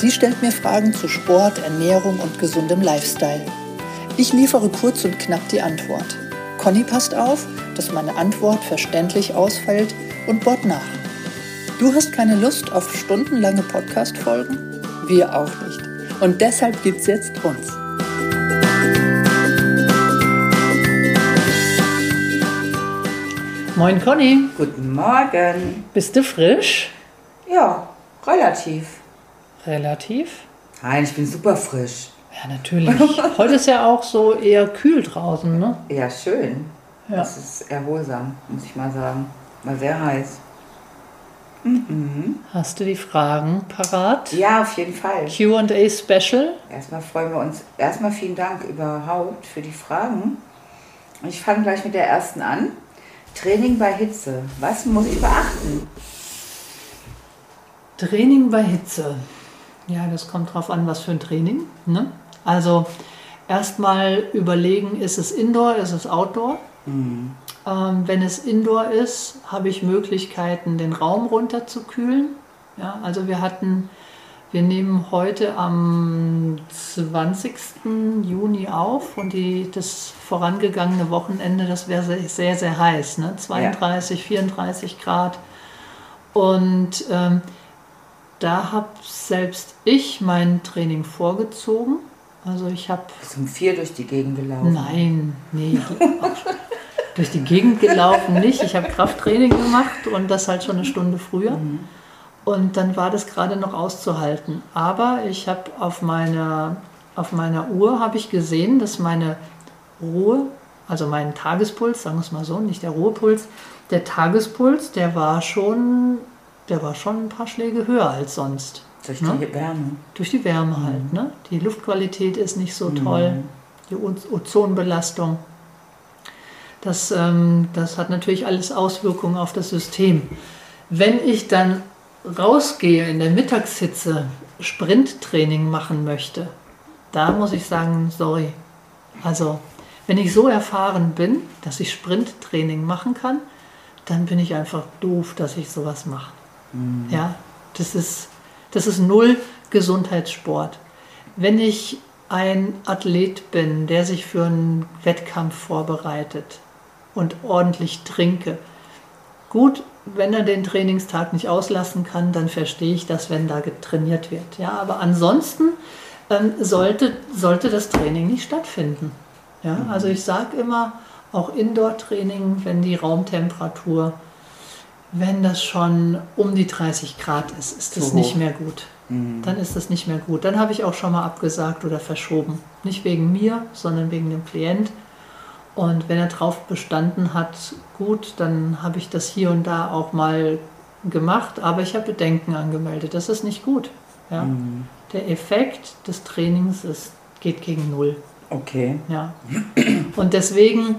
Sie stellt mir Fragen zu Sport, Ernährung und gesundem Lifestyle. Ich liefere kurz und knapp die Antwort. Conny passt auf, dass meine Antwort verständlich ausfällt und bohrt nach. Du hast keine Lust auf stundenlange Podcast-Folgen? Wir auch nicht. Und deshalb gibt's jetzt uns. Moin Conny. Guten Morgen. Bist du frisch? Ja, relativ. Relativ. Nein, ich bin super frisch. Ja, natürlich. Heute ist ja auch so eher kühl draußen, ne? Ja, schön. Ja. Das ist erholsam, muss ich mal sagen. War sehr heiß. Mhm. Hast du die Fragen parat? Ja, auf jeden Fall. QA Special. Erstmal freuen wir uns. Erstmal vielen Dank überhaupt für die Fragen. Ich fange gleich mit der ersten an. Training bei Hitze. Was muss ich beachten? Training bei Hitze. Ja, das kommt drauf an, was für ein Training. Ne? Also erstmal überlegen, ist es Indoor, ist es Outdoor? Mhm. Ähm, wenn es Indoor ist, habe ich Möglichkeiten, den Raum runterzukühlen. Ja, also wir hatten, wir nehmen heute am 20. Juni auf und die, das vorangegangene Wochenende, das wäre sehr, sehr, sehr heiß, ne? 32, 34 Grad. Und ähm, da habe selbst ich mein Training vorgezogen. Also ich habe... Bist um vier durch die Gegend gelaufen? Nein, nee. durch die Gegend gelaufen nicht. Ich habe Krafttraining gemacht und das halt schon eine Stunde früher. Mhm. Und dann war das gerade noch auszuhalten. Aber ich habe auf meiner, auf meiner Uhr habe ich gesehen, dass meine Ruhe, also mein Tagespuls, sagen wir es mal so, nicht der Ruhepuls, der Tagespuls, der war schon, der war schon ein paar Schläge höher als sonst. Durch Ne? die Wärme. Durch die Wärme halt. Ne? Die Luftqualität ist nicht so toll, die Ozonbelastung. Das, ähm, das hat natürlich alles Auswirkungen auf das System. Wenn ich dann rausgehe in der Mittagshitze Sprinttraining machen möchte, da muss ich sagen, sorry. Also, wenn ich so erfahren bin, dass ich Sprinttraining machen kann, dann bin ich einfach doof, dass ich sowas mache. Ja, das ist, das ist null Gesundheitssport. Wenn ich ein Athlet bin, der sich für einen Wettkampf vorbereitet und ordentlich trinke, gut, wenn er den Trainingstag nicht auslassen kann, dann verstehe ich das, wenn da getrainiert wird. Ja, aber ansonsten ähm, sollte, sollte das Training nicht stattfinden. Ja, also ich sage immer, auch Indoor-Training, wenn die Raumtemperatur, wenn das schon um die 30 Grad ist, ist das nicht mehr gut. Mhm. Dann ist das nicht mehr gut. Dann habe ich auch schon mal abgesagt oder verschoben. Nicht wegen mir, sondern wegen dem Klient. Und wenn er drauf bestanden hat, gut, dann habe ich das hier und da auch mal gemacht, aber ich habe Bedenken angemeldet. Das ist nicht gut. Ja? Mhm. Der Effekt des Trainings ist, geht gegen Null. Okay. Ja. Und deswegen,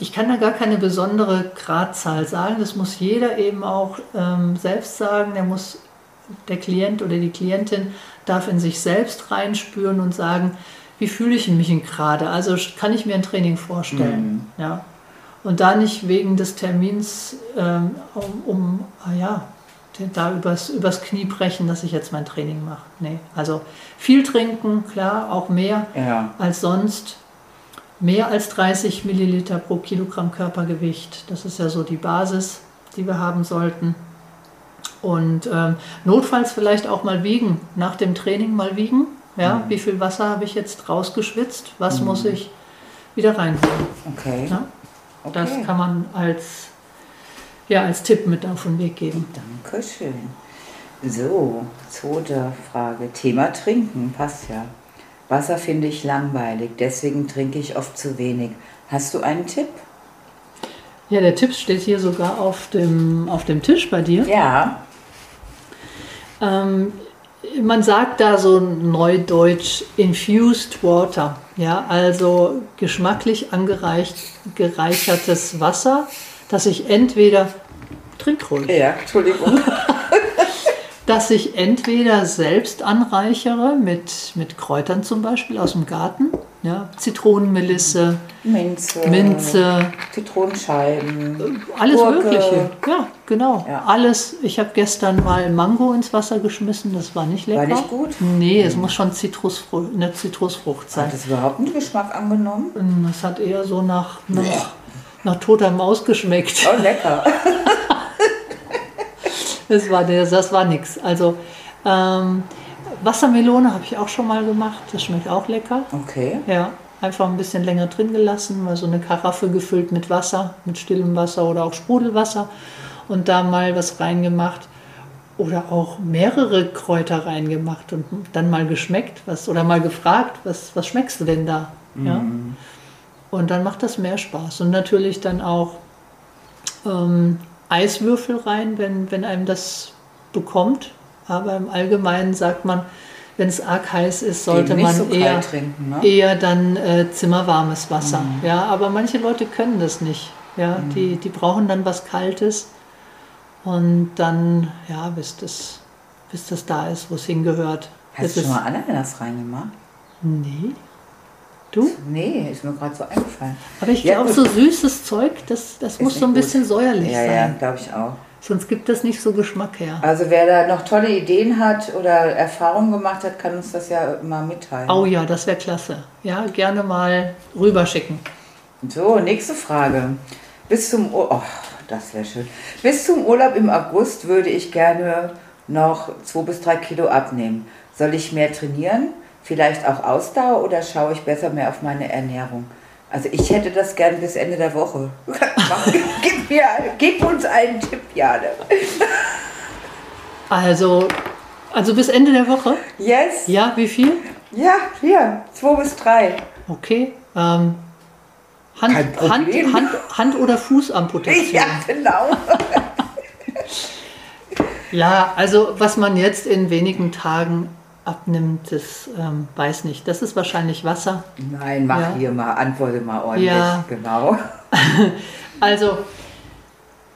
ich kann da gar keine besondere Gradzahl sagen. Das muss jeder eben auch ähm, selbst sagen. Der muss, der Klient oder die Klientin darf in sich selbst reinspüren und sagen, wie fühle ich mich gerade? Also kann ich mir ein Training vorstellen. Ja. Und da nicht wegen des Termins ähm, um, um ah ja, da übers, übers Knie brechen, dass ich jetzt mein Training mache. Nee. Also viel trinken, klar, auch mehr Ja. als sonst. Mehr als 30 Milliliter pro Kilogramm Körpergewicht. Das ist ja so die Basis, die wir haben sollten. Und ähm, notfalls vielleicht auch mal wiegen. Nach dem Training mal wiegen. Ja, wie viel Wasser habe ich jetzt rausgeschwitzt? Was muss ich wieder reinholen? Okay. Ja? Das Okay. kann man als, ja, als Tipp mit auf den Weg geben. Dankeschön. So, zweite Frage. Thema Trinken, passt ja. Wasser finde ich langweilig, deswegen trinke ich oft zu wenig. Hast du einen Tipp? Ja, der Tipp steht hier sogar auf dem, auf dem Tisch bei dir. Ja. Ähm, man sagt da so neudeutsch infused water, ja, also geschmacklich angereicht, gereichertes Wasser, das ich entweder trink ruhig. Ja, Entschuldigung. dass ich entweder selbst anreichere mit, mit Kräutern zum Beispiel aus dem Garten, ja, Zitronenmelisse, Minze, Minze, Zitronenscheiben, alles Gurke. Mögliche. Ja, genau. Ja. Alles. Ich habe gestern mal Mango ins Wasser geschmissen, das war nicht lecker. War nicht gut? Nee, es muss schon Zitrusfrucht, eine Zitrusfrucht sein. Hat es überhaupt einen Geschmack angenommen? Das hat eher so nach, nach, nach toter Maus geschmeckt. Oh, lecker. Das war, der, das war nix. Also ähm, Wassermelone habe ich auch schon mal gemacht. Das schmeckt auch lecker. Okay. Ja, einfach ein bisschen länger drin gelassen, mal so eine Karaffe gefüllt mit Wasser, mit stillem Wasser oder auch Sprudelwasser und da mal was reingemacht oder auch mehrere Kräuter reingemacht und dann mal geschmeckt, was oder mal gefragt, was, was schmeckst du denn da? Ja? Und dann macht das mehr Spaß und natürlich dann auch ähm, Eiswürfel rein, wenn, wenn einem das bekommt. Aber im Allgemeinen sagt man, wenn es arg heiß ist, sollte man so eher, trinken, ne? eher dann äh, zimmerwarmes Wasser. Ja, aber manche Leute können das nicht. Ja, die, die brauchen dann was Kaltes und dann, ja, bis das, bis das da ist, wo es hingehört. Hast Das du schon mal Ananas reingemacht? nee. Du? Nee, ist mir gerade so eingefallen. Aber ich Ja, glaube, so süßes Zeug, das, das muss so ein gut. bisschen säuerlich Ja, sein. ja, glaube ich auch. Sonst gibt das nicht so Geschmack her. Also wer da noch tolle Ideen hat oder Erfahrungen gemacht hat, kann uns das ja mal mitteilen. Oh ja, das wäre klasse. Ja, gerne mal rüberschicken. So, nächste Frage. Bis zum Ur oh, das wäre schön. Bis zum Urlaub im August würde ich gerne noch zwei bis drei Kilo abnehmen. Soll ich mehr trainieren? Vielleicht auch Ausdauer oder schaue ich besser mehr auf meine Ernährung? Also ich hätte das gern bis Ende der Woche. gib, mir, gib uns einen Tipp, Jane. Also, also bis Ende der Woche? Yes? Ja, wie viel? Ja, hier, zwei bis drei. Okay. Ähm, Hand, Kein Hand, Problem. Hand, Hand- oder Fußamputation. Ja, genau. Ja, also was man jetzt in wenigen Tagen abnimmt, das ähm, weiß nicht. Das ist wahrscheinlich Wasser. Nein, mach Ja. hier mal, antworte mal ordentlich. Ja. Genau. Also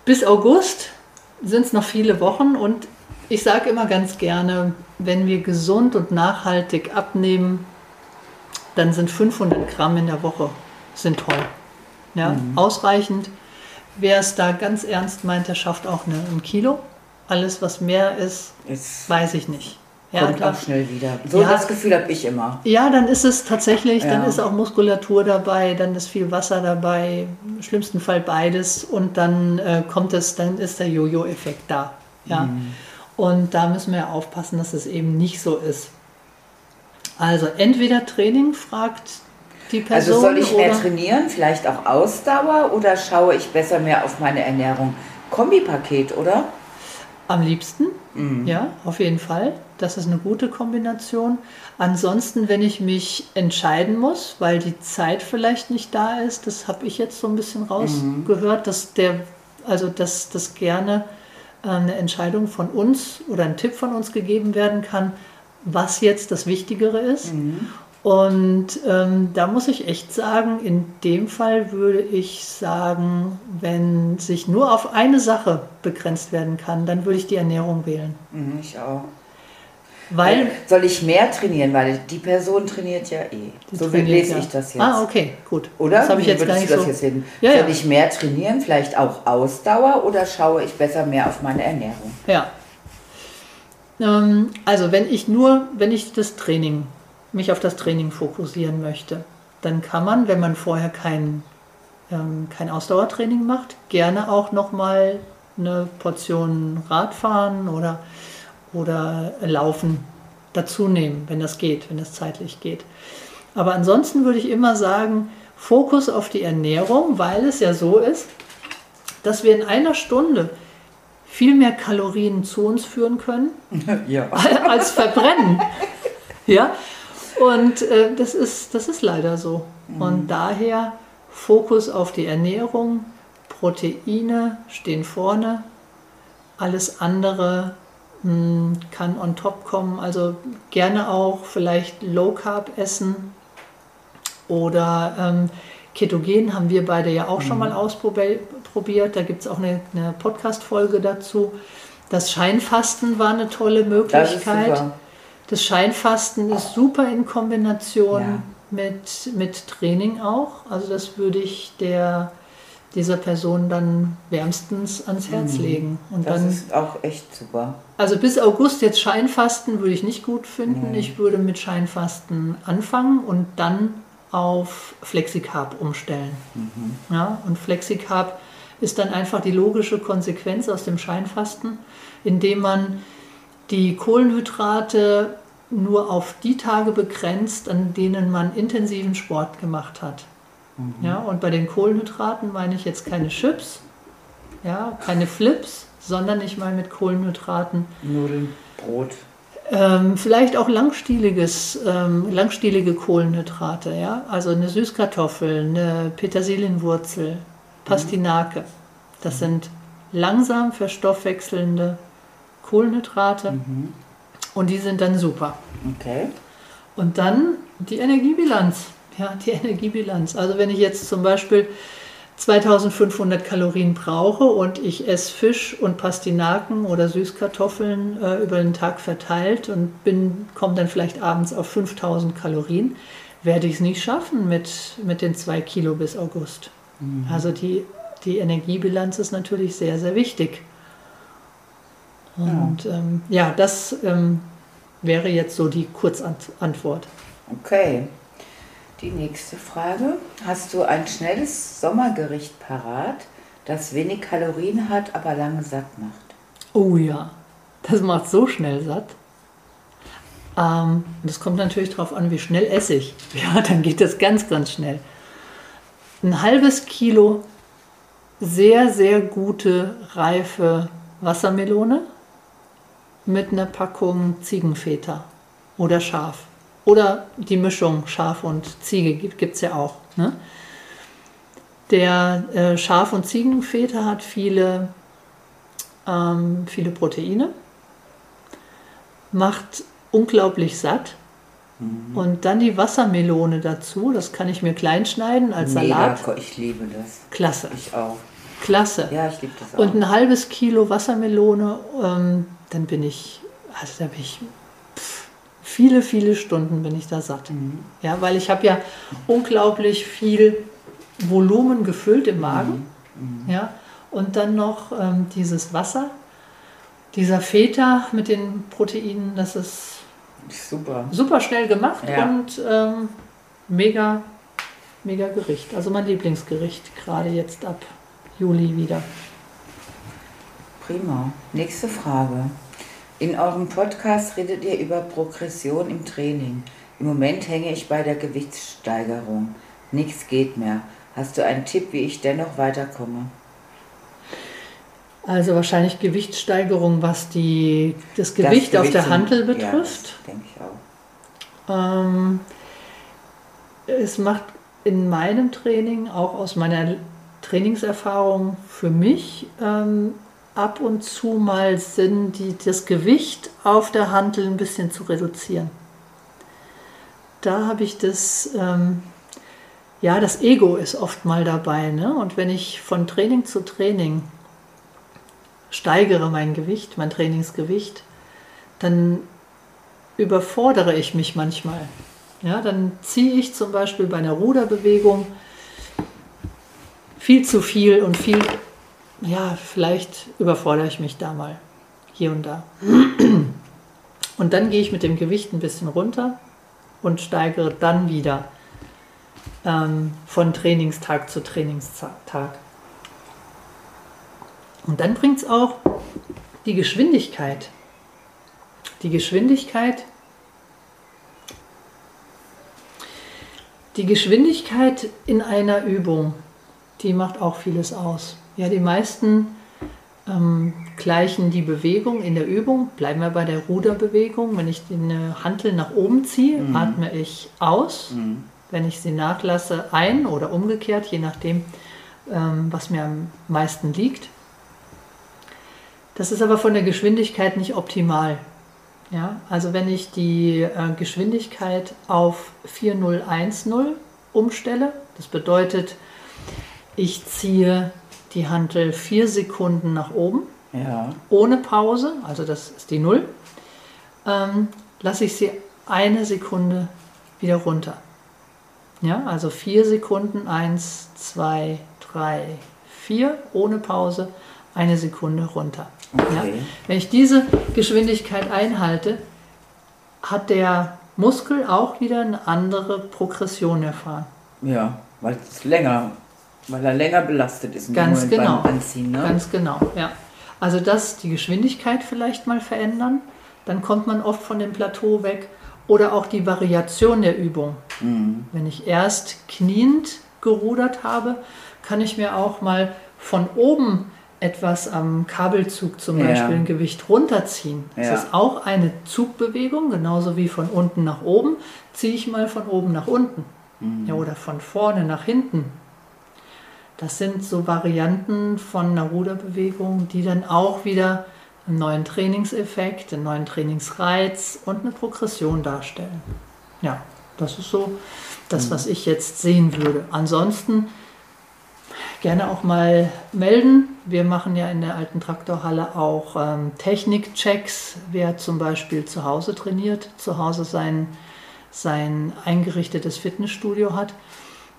bis August sind es noch viele Wochen und ich sage immer ganz gerne, wenn wir gesund und nachhaltig abnehmen, dann sind 500 Gramm in der Woche sind toll. Ja, ausreichend. Wer es da ganz ernst meint, der schafft auch eine, ein Kilo. Alles, was mehr ist, Jetzt weiß ich nicht. Ja, kommt da- auch schnell wieder. So Ja. das Gefühl habe ich immer. ja, dann ist es tatsächlich, dann Ja. ist auch Muskulatur dabei, dann ist viel Wasser dabei, im schlimmsten Fall beides und dann äh, kommt es, dann ist der Jojo-Effekt da. Ja. Mhm. Und da müssen wir ja aufpassen, dass es eben nicht so ist. Also entweder Training, fragt die Person. Also soll ich mehr trainieren, vielleicht auch Ausdauer oder schaue ich besser mehr auf meine Ernährung? Kombipaket, oder? Am liebsten, Mhm. ja, auf jeden Fall. Das ist eine gute Kombination. Ansonsten, wenn ich mich entscheiden muss, weil die Zeit vielleicht nicht da ist, das habe ich jetzt so ein bisschen rausgehört, dass der, also dass das gerne äh, eine Entscheidung von uns oder ein Tipp von uns gegeben werden kann, was jetzt das Wichtigere ist. Und ähm, da muss ich echt sagen, in dem Fall würde ich sagen, wenn sich nur auf eine Sache begrenzt werden kann, dann würde ich die Ernährung wählen. Mhm, ich auch. Weil soll ich mehr trainieren, weil die Person trainiert ja eh. die so trainiert lese ja. ich das jetzt. Ah, okay, gut. Oder? Das habe ich Wie jetzt gar nicht so. Ja, Soll ja. ich mehr trainieren, vielleicht auch Ausdauer oder schaue ich besser mehr auf meine Ernährung? Ja. Ähm, also wenn ich nur, wenn ich das Training, mich auf das Training fokussieren möchte, dann kann man, wenn man vorher kein, ähm, kein Ausdauertraining macht, gerne auch nochmal eine Portion Radfahren oder, oder Laufen dazu nehmen, wenn das geht, wenn das zeitlich geht. Aber ansonsten würde ich immer sagen, Fokus auf die Ernährung, weil es ja so ist, dass wir in einer Stunde viel mehr Kalorien zu uns führen können Ja. als verbrennen. Ja, und äh, das, ist, das ist leider so. Und daher Fokus auf die Ernährung, Proteine stehen vorne, alles andere kann on top kommen. Also gerne auch vielleicht Low Carb essen oder ähm, Ketogen haben wir beide ja auch mhm. schon mal ausprobiert. Da gibt es auch eine, eine Podcast-Folge dazu. Das Scheinfasten war eine tolle Möglichkeit. Das, das Scheinfasten ist super in Kombination ja. mit, mit Training auch. Also das würde ich der dieser Person dann wärmstens ans Herz mhm. legen. Und das dann, ist auch echt super. Also bis August jetzt Scheinfasten würde ich nicht gut finden. Nee. Ich würde mit Scheinfasten anfangen und dann auf Flexicarb umstellen. Mhm. Ja, und Flexicarb ist dann einfach die logische Konsequenz aus dem Scheinfasten, indem man die Kohlenhydrate nur auf die Tage begrenzt, an denen man intensiven Sport gemacht hat. Mhm. Ja, und bei den Kohlenhydraten meine ich jetzt keine Chips, ja, keine Flips, sondern ich meine mit Kohlenhydraten Nudeln, Brot. Ähm, vielleicht auch langstieliges, ähm, langstielige Kohlenhydrate, ja, also eine Süßkartoffel, eine Petersilienwurzel, Pastinake. Das mhm. sind langsam verstoffwechselnde Kohlenhydrate mhm. und die sind dann super. Okay. Und dann die Energiebilanz. Ja, die Energiebilanz. Also wenn ich jetzt zum Beispiel 2500 Kalorien brauche und ich esse Fisch und Pastinaken oder Süßkartoffeln äh, über den Tag verteilt und komme dann vielleicht abends auf 5000 Kalorien, werde ich es nicht schaffen mit, mit den zwei Kilo bis August. Mhm. Also die, die Energiebilanz ist natürlich sehr, sehr wichtig. Und ja, ähm, ja das ähm, wäre jetzt so die Kurzantwort. Okay. Die nächste Frage. Hast du ein schnelles Sommergericht parat, das wenig Kalorien hat, aber lange satt macht? Oh ja, das macht so schnell satt. Ähm, das kommt natürlich darauf an, wie schnell esse ich. Ja, dann geht das ganz, ganz schnell. Ein halbes Kilo sehr, sehr gute, reife Wassermelone mit einer Packung Ziegenfeta oder Schaf. Oder die Mischung Schaf und Ziege gibt es ja auch. Ne? Der äh, Schaf- und Ziegenfeta hat viele, ähm, viele Proteine, macht unglaublich satt. Mhm. Und dann die Wassermelone dazu, das kann ich mir klein schneiden als Mega, Salat. Ich liebe das. Klasse. Ich auch. Klasse. Ja, ich liebe das auch. Und ein halbes Kilo Wassermelone, ähm, dann bin ich, also da bin ich viele, viele Stunden bin ich da satt. Mhm. Ja, weil ich habe ja unglaublich viel Volumen gefüllt im Magen. Mhm. mhm. Ja, und dann noch ähm, dieses Wasser, dieser Feta mit den Proteinen, das ist super, super schnell gemacht ja. und ähm, mega, mega Gericht. Also mein Lieblingsgericht, gerade jetzt ab Juli wieder. Prima. Nächste Frage. In eurem Podcast redet ihr über Progression im Training. Im Moment hänge ich bei der Gewichtssteigerung. Nichts geht mehr. Hast du einen Tipp, wie ich dennoch weiterkomme? Also wahrscheinlich Gewichtssteigerung, was die, das Gewicht, das Gewicht auf der Hantel betrifft. Ja, denke ich auch. Ähm, es macht in meinem Training, auch aus meiner Trainingserfahrung für mich, ähm, ab und zu mal Sinn, die, das Gewicht auf der Handel ein bisschen zu reduzieren. Da habe ich das, ähm, ja, das Ego ist oft mal dabei. Ne? Und wenn ich von Training zu Training steigere mein Gewicht, mein Trainingsgewicht, dann überfordere ich mich manchmal. Ja, dann ziehe ich zum Beispiel bei einer Ruderbewegung viel zu viel und viel ja, vielleicht überfordere ich mich da mal hier und da. Und dann gehe ich mit dem Gewicht ein bisschen runter und steigere dann wieder ähm, von Trainingstag zu Trainingstag. Und dann bringt es auch die Geschwindigkeit. Die Geschwindigkeit. Die Geschwindigkeit in einer Übung, die macht auch vieles aus. Ja, die meisten ähm, gleichen die Bewegung in der Übung. Bleiben wir bei der Ruderbewegung. Wenn ich eine Hantel nach oben ziehe, mhm. atme ich aus. Mhm. Wenn ich sie nachlasse, ein oder umgekehrt, je nachdem, ähm, was mir am meisten liegt. Das ist aber von der Geschwindigkeit nicht optimal. Ja, also wenn ich die äh, Geschwindigkeit auf 4010 umstelle, das bedeutet, ich ziehe die Hantel vier Sekunden nach oben, Ja. ohne Pause, also das ist die Null, ähm, lasse ich sie eine Sekunde wieder runter. Ja, also vier Sekunden, eins, zwei, drei, vier, ohne Pause, eine Sekunde runter. Ja. Okay. Wenn ich diese Geschwindigkeit einhalte, hat der Muskel auch wieder eine andere Progression erfahren. Ja, weil es länger, weil er länger belastet ist Ganz genau. beim Anziehen. Ne? Ganz genau, ja. Also das, die Geschwindigkeit vielleicht mal verändern, dann kommt man oft von dem Plateau weg. Oder auch die Variation der Übung. Mhm. Wenn ich erst kniend gerudert habe, kann ich mir auch mal von oben etwas am Kabelzug zum Ja. Beispiel ein Gewicht runterziehen. Das Ja. ist auch eine Zugbewegung, genauso wie von unten nach oben. Ziehe ich mal von oben nach unten. Mhm. Ja, oder von vorne nach hinten. Das sind so Varianten von einer Ruderbewegung, die dann auch wieder einen neuen Trainingseffekt, einen neuen Trainingsreiz und eine Progression darstellen. Ja, das ist so das, was ich jetzt sehen würde. Ansonsten gerne auch mal melden. Wir machen ja in der alten Traktorhalle auch ähm, Technikchecks. Wer zum Beispiel zu Hause trainiert, zu Hause sein, sein eingerichtetes Fitnessstudio hat,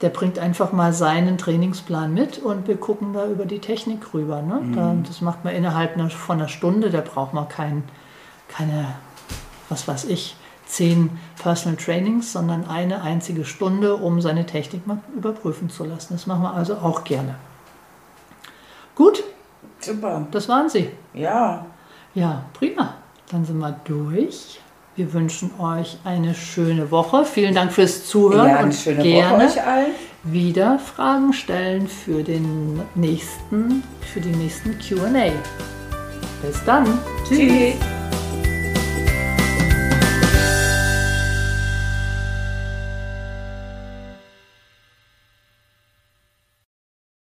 der bringt einfach mal seinen Trainingsplan mit und wir gucken da über die Technik rüber. Ne? Da, das macht man innerhalb einer, von einer Stunde, da braucht man kein, keine, was weiß ich, zehn Personal Trainings, sondern eine einzige Stunde, um seine Technik mal überprüfen zu lassen. Das machen wir also auch gerne. Gut, Super. das waren sie. Ja. Ja, prima. Dann sind wir durch. Wir wünschen euch eine schöne Woche. Vielen Dank fürs Zuhören ja, und gerne wieder Fragen stellen für den nächsten, für die nächsten Q&A. Bis dann. Tschüss.